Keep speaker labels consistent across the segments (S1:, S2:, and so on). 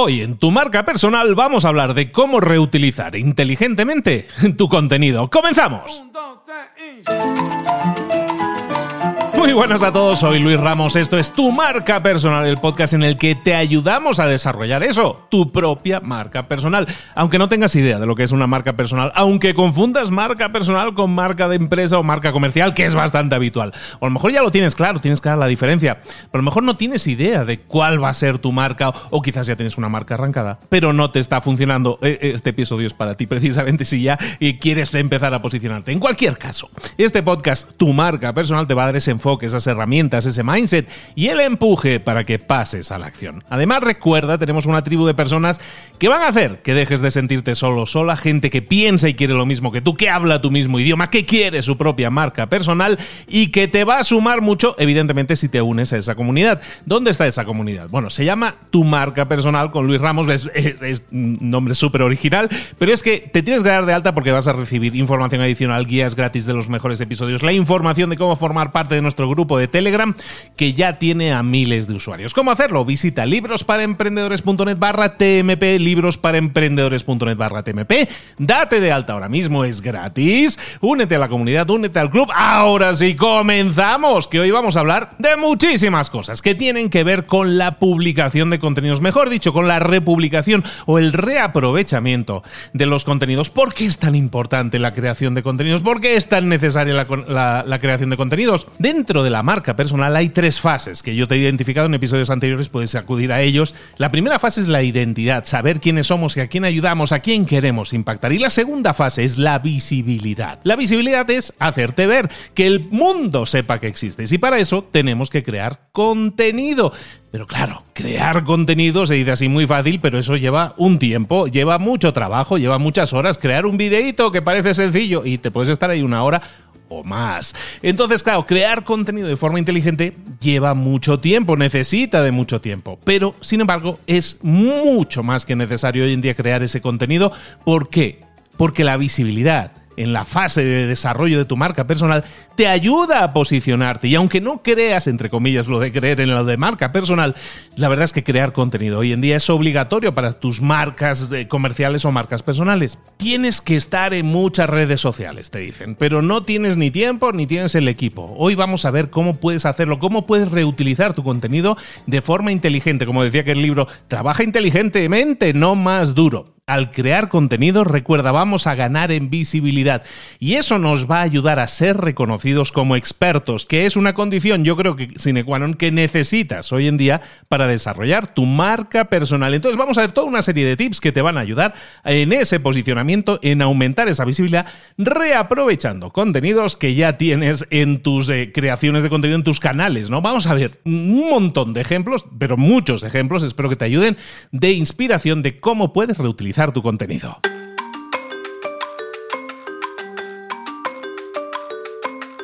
S1: Hoy en tu marca personal vamos a hablar de cómo reutilizar inteligentemente tu contenido. ¡Comenzamos! Muy buenas a todos, soy Luis Ramos, esto es Tu Marca Personal, el podcast en el que te ayudamos a desarrollar eso, tu propia marca personal. Aunque no tengas idea de lo que es una marca personal, aunque confundas marca personal con marca de empresa o marca comercial, que es bastante habitual. O a lo mejor ya lo tienes claro, tienes clara la diferencia, pero a lo mejor no tienes idea de cuál va a ser tu marca o quizás ya tienes una marca arrancada, pero no te está funcionando. Eh, este episodio es para ti precisamente si ya quieres empezar a posicionarte. En cualquier caso, este podcast, Tu Marca Personal, te va a dar ese enfoque esas herramientas, ese mindset y el empuje para que pases a la acción. Además, recuerda, tenemos una tribu de personas que van a hacer que dejes de sentirte solo, sola, gente que piensa y quiere lo mismo que tú, que habla tu mismo idioma, que quiere su propia marca personal y que te va a sumar mucho, evidentemente, si te unes a esa comunidad. ¿Dónde está esa comunidad? Bueno, se llama Tu Marca Personal con Luis Ramos, es, es un nombre súper original, pero es que te tienes que dar de alta porque vas a recibir información adicional, guías gratis de los mejores episodios, la información de cómo formar parte de nuestro grupo de Telegram que ya tiene a miles de usuarios. ¿Cómo hacerlo? Visita librosparaemprendedores.net barra TMP, librosparaemprendedores.net barra TMP. Date de alta ahora mismo, es gratis. Únete a la comunidad, únete al club. Ahora sí, comenzamos, que hoy vamos a hablar de muchísimas cosas que tienen que ver con la publicación de contenidos, mejor dicho, con la republicación o el reaprovechamiento de los contenidos. ¿Por qué es tan importante la creación de contenidos? ¿Por qué es tan necesaria la, creación de contenidos? Dentro de la marca personal hay tres fases que yo te he identificado en episodios anteriores, puedes acudir a ellos. La primera fase es la identidad, saber quiénes somos y a quién ayudamos, a quién queremos impactar. Y la segunda fase es la visibilidad. La visibilidad es hacerte ver, que el mundo sepa que existes. Y para eso tenemos que crear contenido. Pero claro, crear contenido se dice así muy fácil, pero eso lleva un tiempo, lleva mucho trabajo, lleva muchas horas. Crear un videíto que parece sencillo y te puedes estar ahí una hora o más. Entonces, claro, crear contenido de forma inteligente lleva mucho tiempo, necesita de mucho tiempo, pero sin embargo es mucho más que necesario hoy en día crear ese contenido. ¿Por qué? Porque la visibilidad en la fase de desarrollo de tu marca personal te ayuda a posicionarte. Y aunque no creas, entre comillas, lo de creer en lo de marca personal, la verdad es que crear contenido hoy en día es obligatorio para tus marcas comerciales o marcas personales. Tienes que estar en muchas redes sociales, te dicen, pero no tienes ni tiempo ni tienes el equipo. Hoy vamos a ver cómo puedes hacerlo, cómo puedes reutilizar tu contenido de forma inteligente. Como decía que el libro, trabaja inteligentemente, no más duro al crear contenido, recuerda, vamos a ganar en visibilidad y eso nos va a ayudar a ser reconocidos como expertos, que es una condición, yo creo que sine qua non, que necesitas hoy en día para desarrollar tu marca personal. Entonces vamos a ver toda una serie de tips que te van a ayudar en ese posicionamiento, en aumentar esa visibilidad, reaprovechando contenidos que ya tienes en tus eh, creaciones de contenido, en tus canales, ¿no? Vamos a ver un montón de ejemplos, pero muchos ejemplos, espero que te ayuden, de inspiración de cómo puedes reutilizar tu contenido.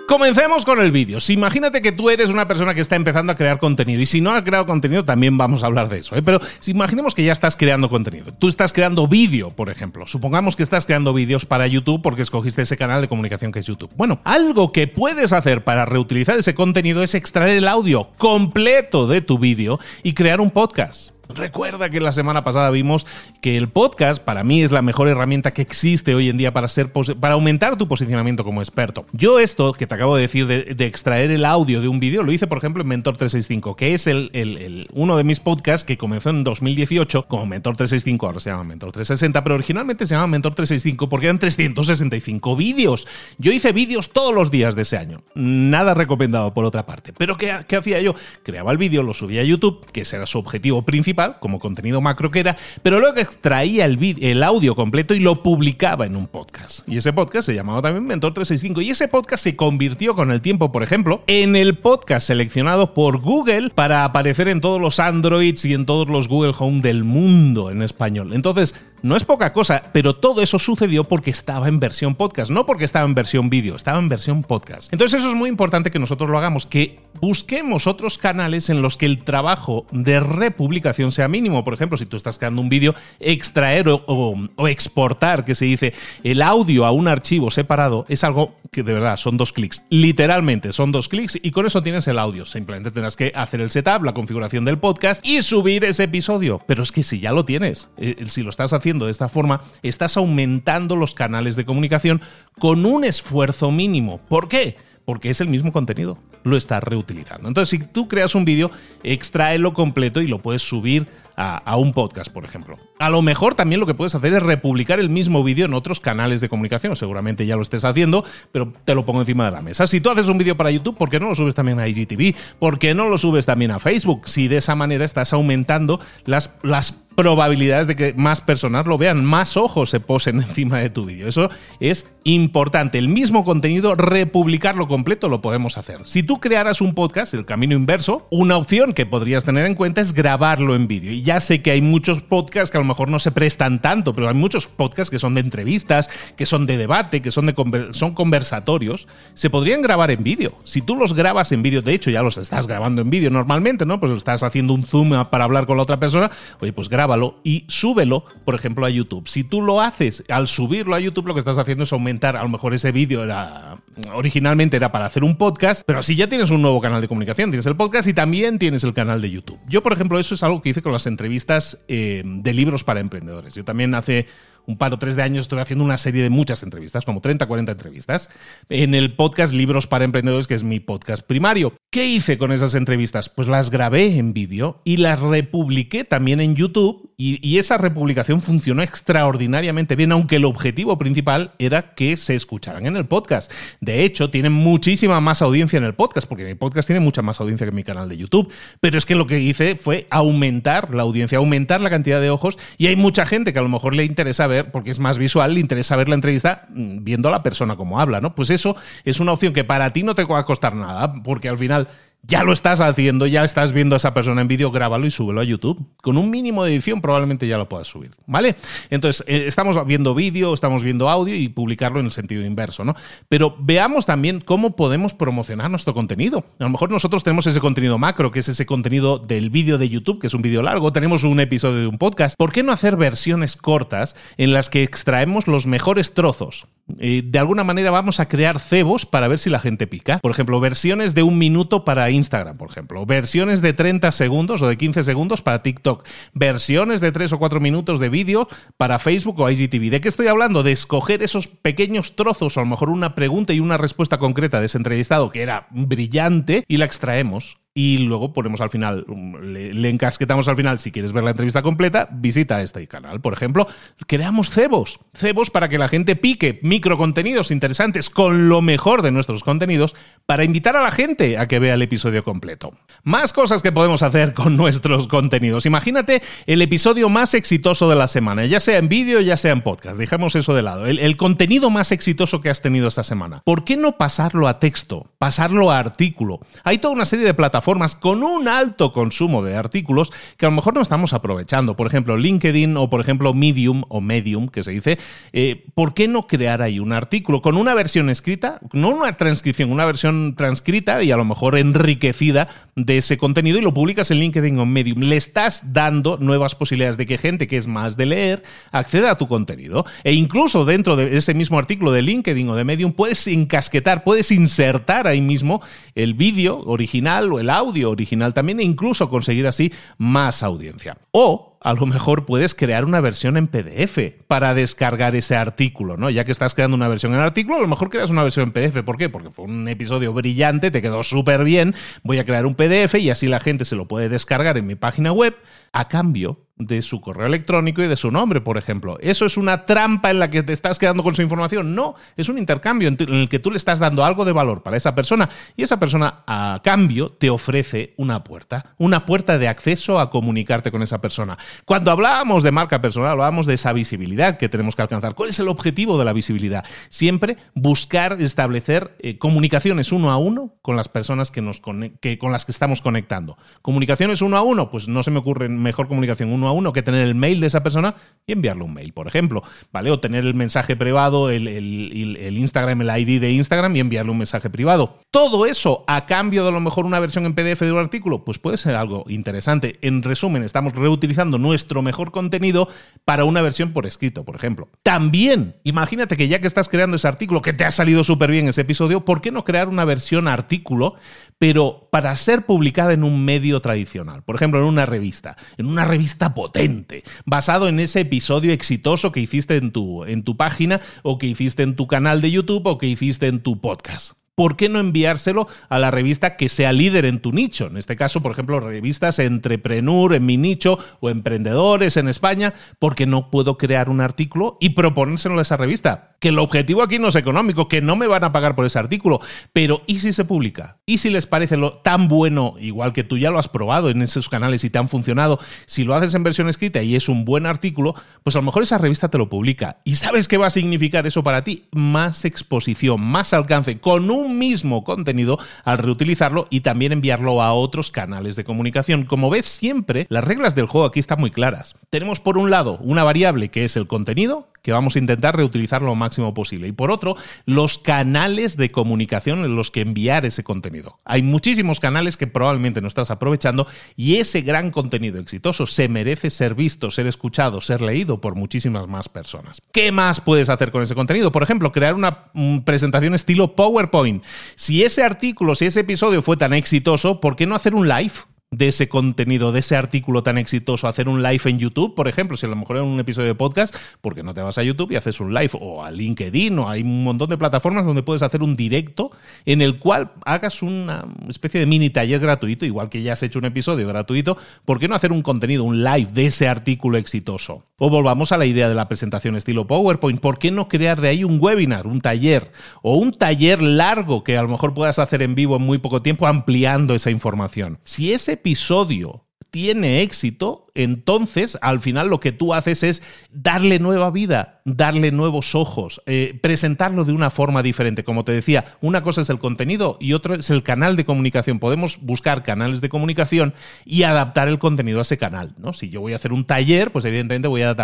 S1: Comencemos con el vídeo. Si imagínate que tú eres una persona que está empezando a crear contenido y si no ha creado contenido también vamos a hablar de eso, ¿eh? pero si imaginemos que ya estás creando contenido. Tú estás creando vídeo, por ejemplo. Supongamos que estás creando vídeos para YouTube porque escogiste ese canal de comunicación que es YouTube. Bueno, algo que puedes hacer para reutilizar ese contenido es extraer el audio completo de tu vídeo y crear un podcast. Recuerda que la semana pasada vimos que el podcast para mí es la mejor herramienta que existe hoy en día para, ser, para aumentar tu posicionamiento como experto. Yo esto que te acabo de decir de, extraer el audio de un vídeo lo hice por ejemplo en Mentor 365, que es el, uno de mis podcasts que comenzó en 2018 como Mentor 365, ahora se llama Mentor 360, pero originalmente se llama Mentor 365 porque eran 365 vídeos. Yo hice vídeos todos los días de ese año. Nada recomendado por otra parte. Pero ¿qué, qué hacía yo? Creaba el vídeo, lo subía a YouTube, que ese era su objetivo principal como contenido macro que era, pero luego extraía el, el audio completo y lo publicaba en un podcast. Y ese podcast se llamaba también Mentor 365. Y ese podcast se convirtió con el tiempo, por ejemplo, en el podcast seleccionado por Google para aparecer en todos los Androids y en todos los Google Home del mundo en español. Entonces, no es poca cosa, pero todo eso sucedió porque estaba en versión podcast, no porque estaba en versión vídeo, estaba en versión podcast. Entonces eso es muy importante que nosotros lo hagamos, que busquemos otros canales en los que el trabajo de republicación sea mínimo. Por ejemplo, si tú estás creando un vídeo, extraer o, exportar, que se dice, el audio a un archivo separado es algo de verdad son dos clics. Literalmente son dos clics y con eso tienes el audio. Simplemente tendrás que hacer el setup, la configuración del podcast y subir ese episodio. Pero es que si ya lo tienes, eh, si lo estás haciendo de esta forma, estás aumentando los canales de comunicación con un esfuerzo mínimo. ¿Por qué? Porque es el mismo contenido, lo estás reutilizando. Entonces, si tú creas un vídeo, extráelo completo y lo puedes subir a, un podcast, por ejemplo. A lo mejor también lo que puedes hacer es republicar el mismo vídeo en otros canales de comunicación. Seguramente ya lo estés haciendo, pero te lo pongo encima de la mesa. Si tú haces un vídeo para YouTube, ¿por qué no lo subes también a IGTV? ¿Por qué no lo subes también a Facebook? Si de esa manera estás aumentando las, las probabilidades de que más personas lo vean, más ojos se posen encima de tu vídeo. Eso es importante. El mismo contenido, republicarlo completo, lo podemos hacer. Si tú crearas un podcast, el camino inverso, una opción que podrías tener en cuenta es grabarlo en vídeo ya sé que hay muchos podcasts que a lo mejor no se prestan tanto, pero hay muchos podcasts que son de entrevistas, que son de debate, que son, de son conversatorios. Se podrían grabar en vídeo. Si tú los grabas en vídeo, de hecho ya los estás grabando en vídeo normalmente, ¿no? Pues estás haciendo un zoom para hablar con la otra persona, oye, pues grábalo y súbelo, por ejemplo, a YouTube. Si tú lo haces al subirlo a YouTube, lo que estás haciendo es aumentar, a lo mejor ese vídeo era originalmente era para hacer un podcast, pero si ya tienes un nuevo canal de comunicación, tienes el podcast y también tienes el canal de YouTube. Yo, por ejemplo, eso es algo que hice con las entrevistas eh, de libros para emprendedores. Yo también hace un par o tres de años estoy haciendo una serie de muchas entrevistas, como 30, 40 entrevistas, en el podcast Libros para Emprendedores, que es mi podcast primario. ¿Qué hice con esas entrevistas? Pues las grabé en vídeo y las republiqué también en YouTube y, esa republicación funcionó extraordinariamente bien, aunque el objetivo principal era que se escucharan en el podcast. De hecho, tienen muchísima más audiencia en el podcast, porque mi podcast tiene mucha más audiencia que mi canal de YouTube. Pero es que lo que hice fue aumentar la audiencia, aumentar la cantidad de ojos y hay mucha gente que a lo mejor le interesa ver porque es más visual, le interesa ver la entrevista mm, viendo a la persona como habla, ¿no? Pues eso es una opción que para ti no te va a costar nada, porque al final ya lo estás haciendo, ya estás viendo a esa persona en vídeo, grábalo y súbelo a YouTube. Con un mínimo de edición probablemente ya lo puedas subir, ¿vale? Entonces, eh, estamos viendo vídeo, estamos viendo audio y publicarlo en el sentido inverso, ¿no? Pero veamos también cómo podemos promocionar nuestro contenido. A lo mejor nosotros tenemos ese contenido macro, que es ese contenido del vídeo de YouTube, que es un vídeo largo, tenemos un episodio de un podcast. ¿Por qué no hacer versiones cortas en las que extraemos los mejores trozos? Eh, de alguna manera vamos a crear cebos para ver si la gente pica. Por ejemplo, versiones de un minuto para Instagram, por ejemplo. Versiones de 30 segundos o de 15 segundos para TikTok. Versiones de 3 o 4 minutos de vídeo para Facebook o IGTV. ¿De qué estoy hablando? De escoger esos pequeños trozos, o a lo mejor una pregunta y una respuesta concreta de ese entrevistado que era brillante y la extraemos y luego ponemos al final, le, encasquetamos al final, si quieres ver la entrevista completa, visita este canal. Por ejemplo, creamos cebos, cebos para que la gente pique micro contenidos interesantes con lo mejor de nuestros contenidos para invitar a la gente a que vea el episodio completo. Más cosas que podemos hacer con nuestros contenidos. Imagínate el episodio más exitoso de la semana, ya sea en vídeo, ya sea en podcast. Dejemos eso de lado. El, el contenido más exitoso que has tenido esta semana. ¿Por qué no pasarlo a texto? Pasarlo a artículo. Hay toda una serie de plataformas formas con un alto consumo de artículos que a lo mejor no estamos aprovechando. Por ejemplo, LinkedIn o por ejemplo Medium o Medium, que se dice, eh, ¿por qué no crear ahí un artículo con una versión escrita, no una transcripción, una versión transcrita y a lo mejor enriquecida de ese contenido y lo publicas en LinkedIn o Medium? Le estás dando nuevas posibilidades de que gente que es más de leer acceda a tu contenido. E incluso dentro de ese mismo artículo de LinkedIn o de Medium puedes encasquetar, puedes insertar ahí mismo el vídeo original o el audio original también e incluso conseguir así más audiencia. O a lo mejor puedes crear una versión en PDF para descargar ese artículo, ¿no? Ya que estás creando una versión en artículo, a lo mejor creas una versión en PDF. ¿Por qué? Porque fue un episodio brillante, te quedó súper bien. Voy a crear un PDF y así la gente se lo puede descargar en mi página web a cambio de su correo electrónico y de su nombre, por ejemplo. ¿Eso es una trampa en la que te estás quedando con su información? No, es un intercambio en el que tú le estás dando algo de valor para esa persona y esa persona a cambio te ofrece una puerta, una puerta de acceso a comunicarte con esa persona. Cuando hablábamos de marca personal, hablábamos de esa visibilidad que tenemos que alcanzar. ¿Cuál es el objetivo de la visibilidad? Siempre buscar establecer eh, comunicaciones uno a uno con las personas que nos que, con las que estamos conectando. Comunicaciones uno a uno, pues no se me ocurre mejor comunicación uno a uno que tener el mail de esa persona y enviarle un mail, por ejemplo, ¿vale? O tener el mensaje privado, el, el, Instagram, el ID de Instagram y enviarle un mensaje privado. Todo eso a cambio de a lo mejor una versión en PDF de un artículo, pues puede ser algo interesante. En resumen, estamos reutilizando nuestro mejor contenido para una versión por escrito, por ejemplo. También, imagínate que ya que estás creando ese artículo, que te ha salido súper bien ese episodio, ¿por qué no crear una versión artículo, pero para ser publicada en un medio tradicional? Por ejemplo, en una revista, en una revista potente, basado en ese episodio exitoso que hiciste en tu, en tu página o que hiciste en tu canal de YouTube o que hiciste en tu podcast. ¿Por qué no enviárselo a la revista que sea líder en tu nicho? En este caso, por ejemplo, revistas Entrepreneur en mi nicho o Emprendedores en España, porque no puedo crear un artículo y proponérselo a esa revista. Que el objetivo aquí no es económico, que no me van a pagar por ese artículo, pero ¿y si se publica? ¿Y si les parece lo tan bueno, igual que tú ya lo has probado en esos canales y te han funcionado? Si lo haces en versión escrita y es un buen artículo, pues a lo mejor esa revista te lo publica. ¿Y sabes qué va a significar eso para ti? Más exposición, más alcance, con un mismo contenido al reutilizarlo y también enviarlo a otros canales de comunicación. Como ves, siempre las reglas del juego aquí están muy claras. Tenemos por un lado una variable que es el contenido, que vamos a intentar reutilizar lo máximo posible. Y por otro, los canales de comunicación en los que enviar ese contenido. Hay muchísimos canales que probablemente no estás aprovechando y ese gran contenido exitoso se merece ser visto, ser escuchado, ser leído por muchísimas más personas. ¿Qué más puedes hacer con ese contenido? Por ejemplo, crear una mm, presentación estilo PowerPoint. Si ese artículo, si ese episodio fue tan exitoso, ¿por qué no hacer un live? De ese contenido, de ese artículo tan exitoso, hacer un live en YouTube, por ejemplo, si a lo mejor en un episodio de podcast, porque no te vas a YouTube y haces un live o a LinkedIn o hay un montón de plataformas donde puedes hacer un directo en el cual hagas una especie de mini taller gratuito, igual que ya has hecho un episodio gratuito, ¿por qué no hacer un contenido, un live de ese artículo exitoso? O volvamos a la idea de la presentación estilo PowerPoint, ¿por qué no crear de ahí un webinar, un taller o un taller largo que a lo mejor puedas hacer en vivo en muy poco tiempo ampliando esa información? Si ese episodio tiene éxito, entonces al final lo que tú haces es darle nueva vida, darle nuevos ojos, eh, presentarlo de una forma diferente. Como te decía, una cosa es el contenido y otra es el canal de comunicación. Podemos buscar canales de comunicación y adaptar el contenido a ese canal. ¿no? Si yo voy a hacer un taller, pues evidentemente voy a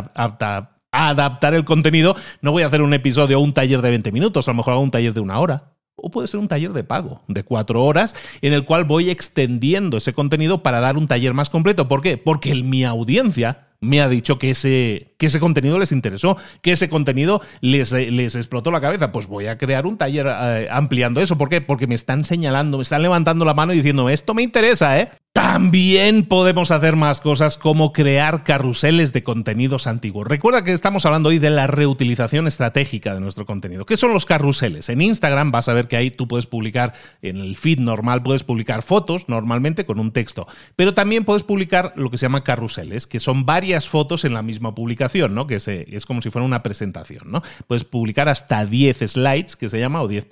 S1: adaptar el contenido. No voy a hacer un episodio o un taller de 20 minutos, a lo mejor hago un taller de una hora o puede ser un taller de pago de cuatro horas en el cual voy extendiendo ese contenido para dar un taller más completo. ¿Por qué? Porque mi audiencia me ha dicho que ese, que ese contenido les interesó, que ese contenido les, les explotó la cabeza. Pues voy a crear un taller eh, ampliando eso. ¿Por qué? Porque me están señalando, me están levantando la mano y diciendo, esto me interesa, ¿eh? También podemos hacer más cosas como crear carruseles de contenidos antiguos. Recuerda que estamos hablando hoy de la reutilización estratégica de nuestro contenido. ¿Qué son los carruseles? En Instagram vas a ver que ahí tú puedes publicar, en el feed normal puedes publicar fotos normalmente con un texto, pero también puedes publicar lo que se llama carruseles, que son varias fotos en la misma publicación, ¿no? Que es, como si fuera una presentación, ¿no? Puedes publicar hasta 10 slides, que se llama, o 10,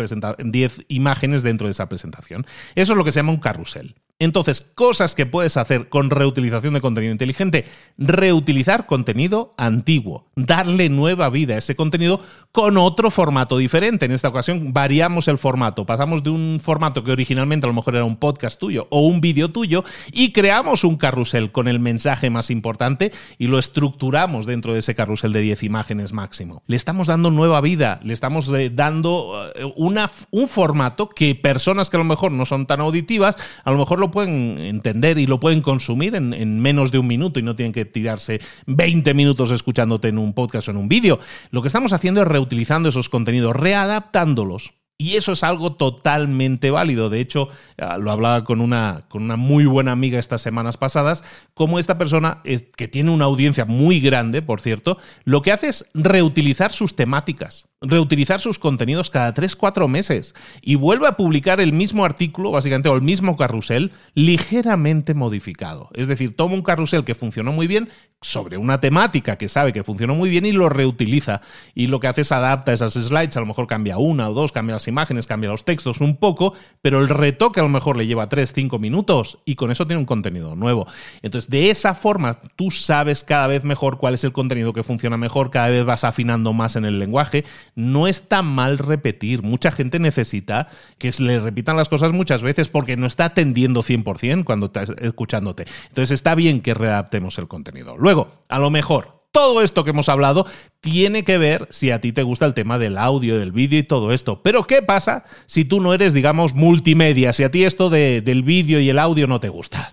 S1: 10 imágenes dentro de esa presentación. Eso es lo que se llama un carrusel. Entonces, cosas que puedes hacer con reutilización de contenido inteligente. Reutilizar contenido antiguo, darle nueva vida a ese contenido con otro formato diferente. En esta ocasión variamos el formato, pasamos de un formato que originalmente a lo mejor era un podcast tuyo o un vídeo tuyo y creamos un carrusel con el mensaje más importante y lo estructuramos dentro de ese carrusel de 10 imágenes máximo. Le estamos dando nueva vida, le estamos eh, dando eh, una, un formato que personas que a lo mejor no son tan auditivas, a lo mejor lo pueden entender y lo pueden consumir en, menos de un minuto y no tienen que tirarse 20 minutos escuchándote en un podcast o en un vídeo. Lo que estamos haciendo es reutilizando esos contenidos, readaptándolos. Y eso es algo totalmente válido. De hecho, ah, lo hablaba con una, con una muy buena amiga estas semanas pasadas, como esta persona, es, que tiene una audiencia muy grande, por cierto, lo que hace es reutilizar sus temáticas reutilizar sus contenidos cada 3-4 meses y vuelve a publicar el mismo artículo, básicamente, o el mismo carrusel, ligeramente modificado. Es decir, toma un carrusel que funcionó muy bien sobre una temática que sabe que funcionó muy bien y lo reutiliza. Y lo que hace es adapta esas slides, a lo mejor cambia una o dos, cambia las imágenes, cambia los textos un poco, pero el retoque a lo mejor le lleva 3-5 minutos y con eso tiene un contenido nuevo. Entonces, de esa forma, tú sabes cada vez mejor cuál es el contenido que funciona mejor, cada vez vas afinando más en el lenguaje no está mal repetir. Mucha gente necesita que se le repitan las cosas muchas veces porque no está atendiendo 100% cuando está escuchándote. Entonces está bien que readaptemos el contenido. Luego, a lo mejor todo esto que hemos hablado tiene que ver si a ti te gusta el tema del audio, del vídeo y todo esto. Pero ¿qué pasa si tú no eres, digamos, multimedia? Si a ti esto del vídeo y el audio no te gusta.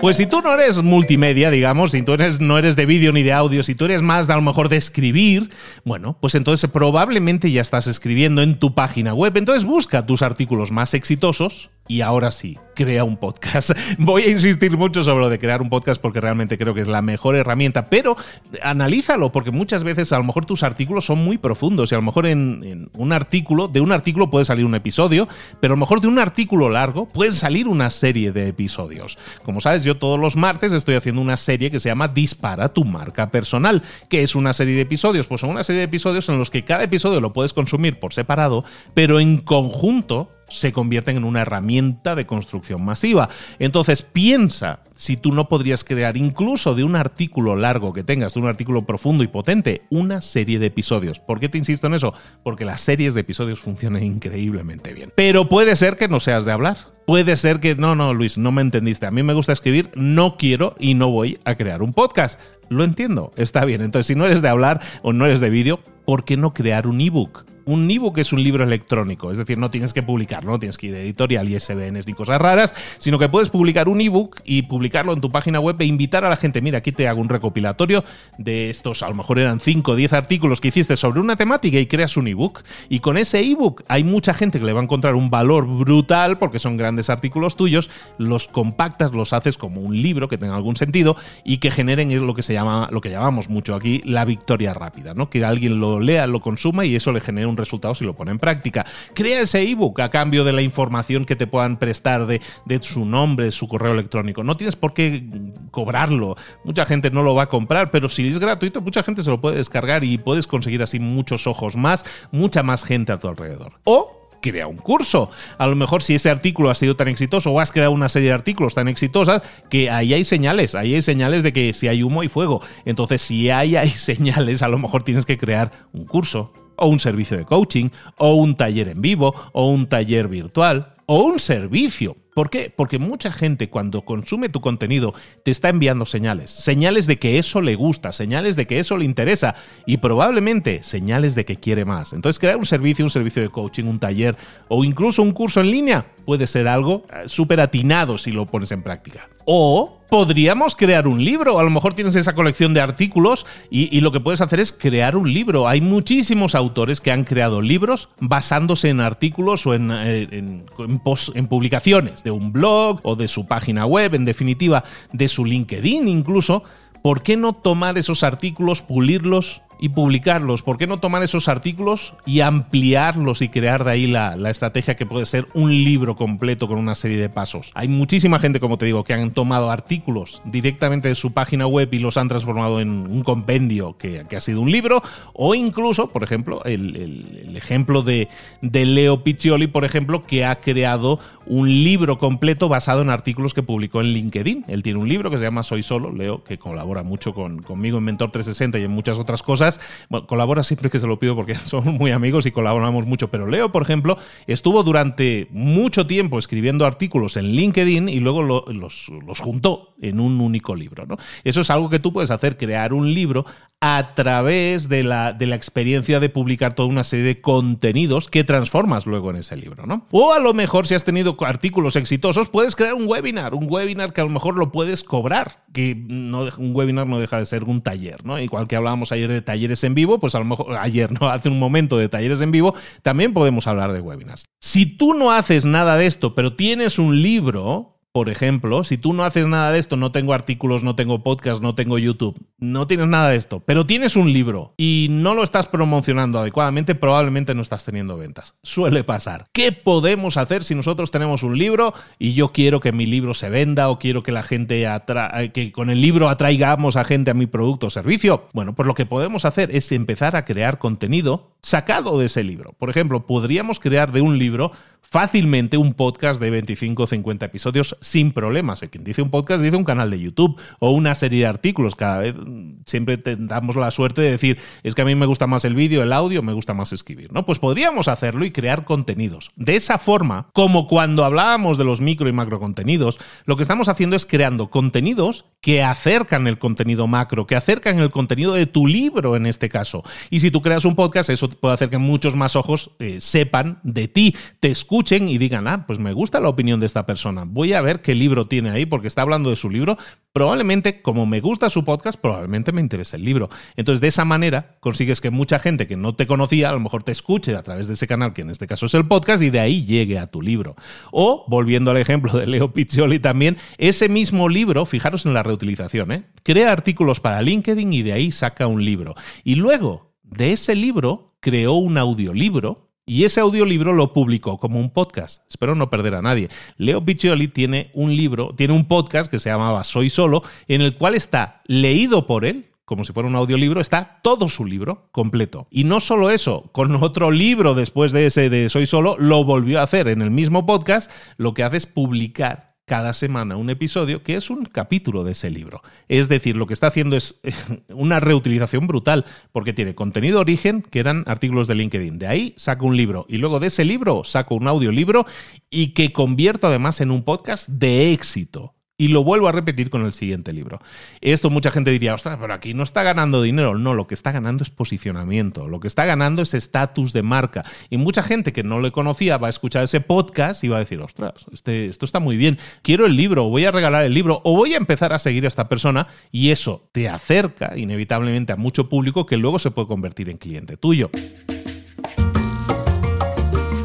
S1: Pues si tú no eres multimedia, digamos, si tú eres, no eres de vídeo ni de audio, si tú eres más de a lo mejor de escribir, bueno, pues entonces probablemente ya estás escribiendo en tu página web. Entonces busca tus artículos más exitosos y ahora sí, crea un podcast. Voy a insistir mucho sobre lo de crear un podcast porque realmente creo que es la mejor herramienta, pero analízalo porque muchas veces a lo mejor tus artículos son muy profundos y a lo mejor en, un artículo, de un artículo puede salir un episodio, pero a lo mejor de un artículo largo puede salir una serie de episodios. Como sabes, yo todos los martes estoy haciendo una serie que se llama Dispara tu marca personal, que es una serie de episodios, pues son una serie de episodios en los que cada episodio lo puedes consumir por separado, pero en conjunto se convierten en una herramienta de construcción masiva. Entonces piensa si tú no podrías crear incluso de un artículo largo que tengas, de un artículo profundo y potente, una serie de episodios. ¿Por qué te insisto en eso? Porque las series de episodios funcionan increíblemente bien. Pero puede ser que no seas de hablar. Puede ser que, no, no, Luis, no me entendiste. A mí me gusta escribir, no quiero y no voy a crear un podcast. Lo entiendo, está bien. Entonces, si no eres de hablar o no eres de vídeo, ¿por qué no crear un ebook? Un ebook es un libro electrónico, es decir, no tienes que publicarlo, no tienes que ir de editorial y SBNs ni cosas raras, sino que puedes publicar un ebook y publicarlo en tu página web e invitar a la gente, mira, aquí te hago un recopilatorio de estos, a lo mejor eran 5 o 10 artículos que hiciste sobre una temática y creas un ebook. Y con ese ebook hay mucha gente que le va a encontrar un valor brutal porque son grandes artículos tuyos, los compactas, los haces como un libro que tenga algún sentido y que generen lo que se llama, lo que llamamos mucho aquí, la victoria rápida, ¿no? Que alguien lo lea, lo consuma y eso le genera un resultado si lo pone en práctica. Crea ese ebook a cambio de la información que te puedan prestar de, de su nombre, su correo electrónico. No tienes por qué cobrarlo. Mucha gente no lo va a comprar, pero si es gratuito, mucha gente se lo puede descargar y puedes conseguir así muchos ojos más, mucha más gente a tu alrededor. O crea un curso. A lo mejor si ese artículo ha sido tan exitoso o has creado una serie de artículos tan exitosas que ahí hay señales, ahí hay señales de que si hay humo y fuego. Entonces, si ahí hay señales, a lo mejor tienes que crear un curso o un servicio de coaching, o un taller en vivo, o un taller virtual, o un servicio. ¿Por qué? Porque mucha gente cuando consume tu contenido te está enviando señales, señales de que eso le gusta, señales de que eso le interesa y probablemente señales de que quiere más. Entonces crear un servicio, un servicio de coaching, un taller o incluso un curso en línea puede ser algo eh, súper atinado si lo pones en práctica. O podríamos crear un libro. A lo mejor tienes esa colección de artículos y, lo que puedes hacer es crear un libro. Hay muchísimos autores que han creado libros basándose en artículos o en, eh, en publicaciones de un blog o de su página web, en definitiva, de su LinkedIn incluso. ¿Por qué no tomar esos artículos, pulirlos y publicarlos? ¿Por qué no tomar esos artículos y ampliarlos y crear de ahí la, estrategia que puede ser un libro completo con una serie de pasos? Hay muchísima gente, como te digo, que han tomado artículos directamente de su página web y los han transformado en un compendio que, ha sido un libro, o incluso, por ejemplo, el, ejemplo de, de Leo Piccioli, por ejemplo, que ha creado un libro completo basado en artículos que publicó en LinkedIn. Él tiene un libro que se llama Soy Solo, Leo, que colabora mucho con, conmigo en Mentor 360 y en muchas otras cosas bueno, colabora siempre que se lo pido porque somos muy amigos y colaboramos mucho, pero Leo, por ejemplo, estuvo durante mucho tiempo escribiendo artículos en LinkedIn y luego los, los, juntó en un único libro. ¿no? Eso es algo que tú puedes hacer, crear un libro a través de la, de la experiencia de publicar toda una serie de contenidos que transformas luego en ese libro. ¿no? O a lo mejor si has tenido artículos exitosos, puedes crear un webinar, un webinar que a lo mejor lo puedes cobrar, que no, un webinar no deja de ser un taller, ¿no? Igual que hablábamos ayer de talleres en vivo, pues a lo mejor ayer, ¿no? Hace un momento de talleres en vivo, también podemos hablar de webinars. Si tú no haces nada de esto, pero tienes un libro, por ejemplo, si tú no haces nada de esto, no tengo artículos, no tengo podcast, no tengo YouTube, no tienes nada de esto, pero tienes un libro y no lo estás promocionando adecuadamente, probablemente no estás teniendo ventas. Suele pasar. ¿Qué podemos hacer si nosotros tenemos un libro y yo quiero que mi libro se venda o quiero que la gente atra que con el libro atraigamos a gente a mi producto o servicio? Bueno, pues lo que podemos hacer es empezar a crear contenido sacado de ese libro. Por ejemplo, podríamos crear de un libro fácilmente un podcast de 25 o 50 episodios sin problemas. quien dice un podcast dice un canal de YouTube o una serie de artículos. Cada vez siempre damos la suerte de decir, es que a mí me gusta más el vídeo, el audio, me gusta más escribir, ¿no? Pues podríamos hacerlo y crear contenidos. De esa forma, como cuando hablábamos de los micro y macro contenidos, lo que estamos haciendo es creando contenidos que acercan el contenido macro, que acercan el contenido de tu libro en este caso. Y si tú creas un podcast, eso puede hacer que muchos más ojos eh, sepan de ti, te escuchen y digan, ah, pues me gusta la opinión de esta persona, voy a ver qué libro tiene ahí porque está hablando de su libro, probablemente como me gusta su podcast, probablemente me interese el libro. Entonces, de esa manera consigues que mucha gente que no te conocía, a lo mejor te escuche a través de ese canal, que en este caso es el podcast, y de ahí llegue a tu libro. O, volviendo al ejemplo de Leo Piccioli también, ese mismo libro, fijaros en la reutilización, ¿eh? crea artículos para LinkedIn y de ahí saca un libro. Y luego, de ese libro, creó un audiolibro y ese audiolibro lo publicó como un podcast. Espero no perder a nadie. Leo Piccioli tiene un libro, tiene un podcast que se llamaba Soy Solo, en el cual está leído por él, como si fuera un audiolibro, está todo su libro completo. Y no solo eso, con otro libro después de ese de Soy Solo, lo volvió a hacer en el mismo podcast, lo que hace es publicar cada semana un episodio que es un capítulo de ese libro. Es decir, lo que está haciendo es una reutilización brutal, porque tiene contenido origen, que eran artículos de LinkedIn. De ahí saco un libro y luego de ese libro saco un audiolibro y que convierto además en un podcast de éxito. Y lo vuelvo a repetir con el siguiente libro. Esto mucha gente diría, ostras, pero aquí no está ganando dinero. No, lo que está ganando es posicionamiento. Lo que está ganando es estatus de marca. Y mucha gente que no le conocía va a escuchar ese podcast y va a decir, ostras, este, esto está muy bien. Quiero el libro, voy a regalar el libro o voy a empezar a seguir a esta persona. Y eso te acerca inevitablemente a mucho público que luego se puede convertir en cliente tuyo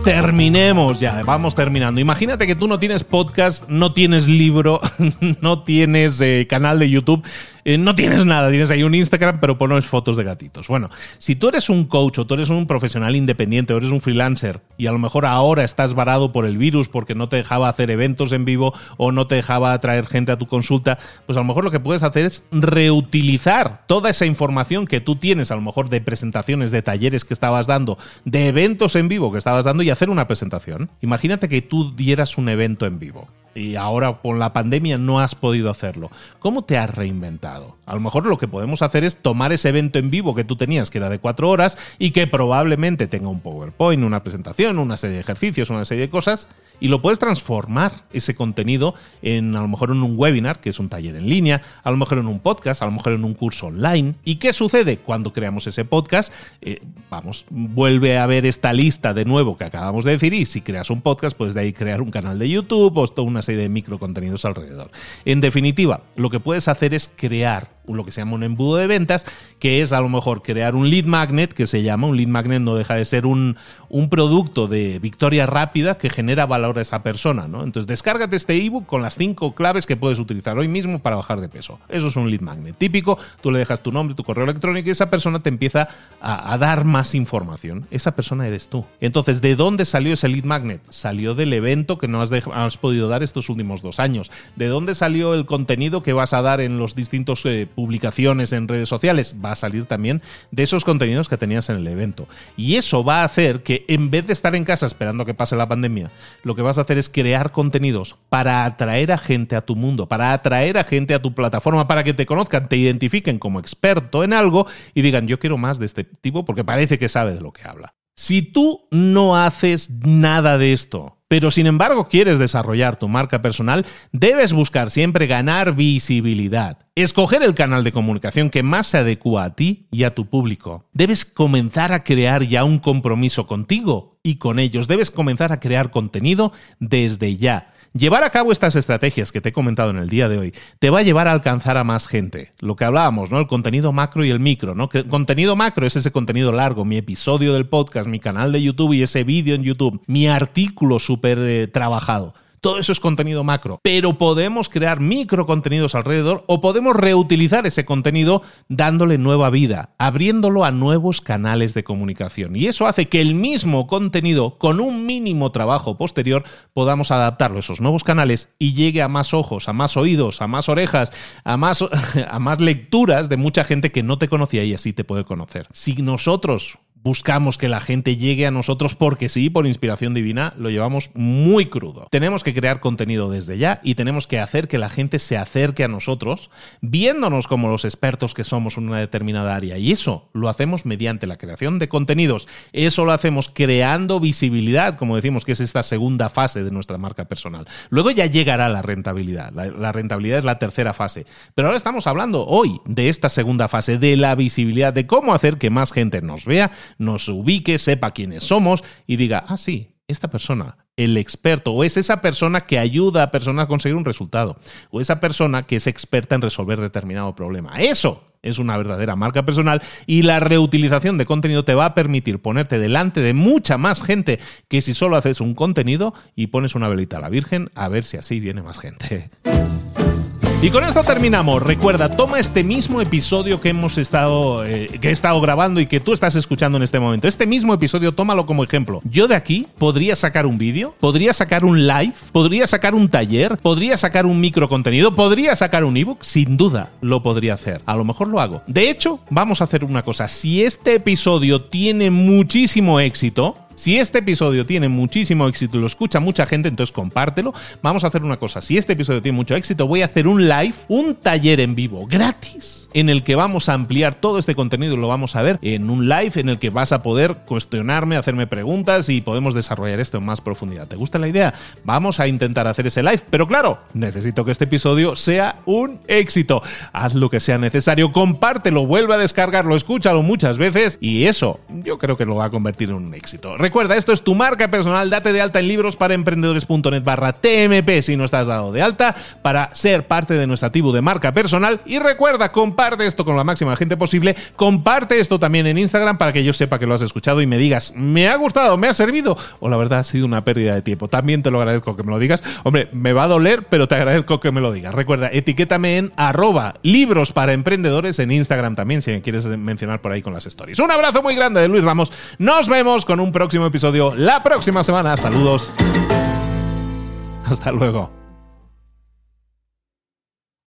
S1: terminemos ya, vamos terminando. Imagínate que tú no tienes podcast, no tienes libro, no tienes eh, canal de YouTube eh, no tienes nada, tienes ahí un Instagram, pero pones fotos de gatitos. Bueno, si tú eres un coach o tú eres un profesional independiente o eres un freelancer y a lo mejor ahora estás varado por el virus porque no te dejaba hacer eventos en vivo o no te dejaba traer gente a tu consulta, pues a lo mejor lo que puedes hacer es reutilizar toda esa información que tú tienes, a lo mejor de presentaciones, de talleres que estabas dando, de eventos en vivo que estabas dando y hacer una presentación. Imagínate que tú dieras un evento en vivo y ahora con la pandemia no has podido hacerlo. ¿Cómo te has reinventado? A lo mejor lo que podemos hacer es tomar ese evento en vivo que tú tenías, que era de cuatro horas, y que probablemente tenga un PowerPoint, una presentación, una serie de ejercicios, una serie de cosas, y lo puedes transformar ese contenido en a lo mejor en un webinar, que es un taller en línea, a lo mejor en un podcast, a lo mejor en un curso online. ¿Y qué sucede cuando creamos ese podcast? Eh, vamos, vuelve a ver esta lista de nuevo que acabamos de decir y si creas un podcast, puedes de ahí crear un canal de YouTube o toda una serie de micro contenidos alrededor. En definitiva, lo que puedes hacer es crear lo que se llama un embudo de ventas, que es a lo mejor crear un lead magnet, que se llama, un lead magnet no deja de ser un, un producto de victoria rápida que genera valor a esa persona, ¿no? Entonces, descárgate este ebook con las cinco claves que puedes utilizar hoy mismo para bajar de peso. Eso es un lead magnet típico, tú le dejas tu nombre, tu correo electrónico y esa persona te empieza a, dar más información. Esa persona eres tú. Entonces, ¿de dónde salió ese lead magnet? Salió del evento que no has, podido dar estos últimos dos años. ¿De dónde salió el contenido que vas a dar en los distintos eh, publicaciones en redes sociales, va a salir también de esos contenidos que tenías en el evento. Y eso va a hacer que en vez de estar en casa esperando que pase la pandemia, lo que vas a hacer es crear contenidos para atraer a gente a tu mundo, para atraer a gente a tu plataforma, para que te conozcan, te identifiquen como experto en algo y digan, yo quiero más de este tipo porque parece que sabe de lo que habla. Si tú no haces nada de esto, pero sin embargo quieres desarrollar tu marca personal, debes buscar siempre ganar visibilidad. Escoger el canal de comunicación que más se adecua a ti y a tu público. Debes comenzar a crear ya un compromiso contigo y con ellos. Debes comenzar a crear contenido desde ya. Llevar a cabo estas estrategias que te he comentado en el día de hoy te va a llevar a alcanzar a más gente. Lo que hablábamos, ¿no? El contenido macro y el micro, ¿no? Que contenido macro es ese contenido largo, mi episodio del podcast, mi canal de YouTube y ese vídeo en YouTube, mi artículo súper eh, trabajado. Todo eso es contenido macro. Pero podemos crear micro contenidos alrededor o podemos reutilizar ese contenido dándole nueva vida, abriéndolo a nuevos canales de comunicación. Y eso hace que el mismo contenido, con un mínimo trabajo posterior, podamos adaptarlo a esos nuevos canales y llegue a más ojos, a más oídos, a más orejas, a más, a más lecturas de mucha gente que no te conocía y así te puede conocer. Si nosotros buscamos que la gente llegue a nosotros porque sí, por inspiración divina, lo llevamos muy crudo. Tenemos que crear contenido desde ya y tenemos que hacer que la gente se acerque a nosotros viéndonos como los expertos que somos en una determinada área. Y eso lo hacemos mediante la creación de contenidos. Eso lo hacemos creando visibilidad, como decimos que es esta segunda fase de nuestra marca personal. Luego ya llegará la rentabilidad. La, rentabilidad es la tercera fase. Pero ahora estamos hablando hoy de esta segunda fase, de la visibilidad, de cómo hacer que más gente nos vea, nos ubique, sepa quiénes somos y diga, ah, sí, esta persona, el experto, o es esa persona que ayuda a personas a conseguir un resultado, o esa persona que es experta en resolver determinado problema. Eso es una verdadera marca personal y la reutilización de contenido te va a permitir ponerte delante de mucha más gente que si solo haces un contenido y pones una velita a la Virgen a ver si así viene más gente. Y con esto terminamos. Recuerda, toma este mismo episodio que hemos estado, eh, que he estado grabando y que tú estás escuchando en este momento. Este mismo episodio, tómalo como ejemplo. Yo de aquí podría sacar un vídeo, podría sacar un live, podría sacar un taller, podría sacar un micro contenido, podría sacar un ebook. Sin duda lo podría hacer. A lo mejor lo hago. De hecho, vamos a hacer una cosa. Si este episodio tiene muchísimo éxito, si este episodio tiene muchísimo éxito y lo escucha mucha gente, entonces compártelo. Vamos a hacer una cosa. Si este episodio tiene mucho éxito, voy a hacer un live, un taller en vivo gratis, en el que vamos a ampliar todo este contenido y lo vamos a ver en un live en el que vas a poder cuestionarme, hacerme preguntas y podemos desarrollar esto en más profundidad. ¿Te gusta la idea? Vamos a intentar hacer ese live, pero claro, necesito que este episodio sea un éxito. Haz lo que sea necesario, compártelo, vuelve a descargarlo, escúchalo muchas veces y eso yo creo que lo va a convertir en un éxito. Recuerda, esto es tu marca personal. Date de alta en libros para emprendedores.net barra TMP si no estás dado de alta para ser parte de nuestra tribu de marca personal. Y recuerda, comparte esto con la máxima gente posible. Comparte esto también en Instagram para que yo sepa que lo has escuchado y me digas, me ha gustado, me ha servido o la verdad ha sido una pérdida de tiempo. También te lo agradezco que me lo digas. Hombre, me va a doler, pero te agradezco que me lo digas. Recuerda, etiquétame en arroba libros para emprendedores en Instagram también si me quieres mencionar por ahí con las stories. Un abrazo muy grande de Luis Ramos. Nos vemos con un próximo episodio la próxima semana. Saludos. Hasta luego.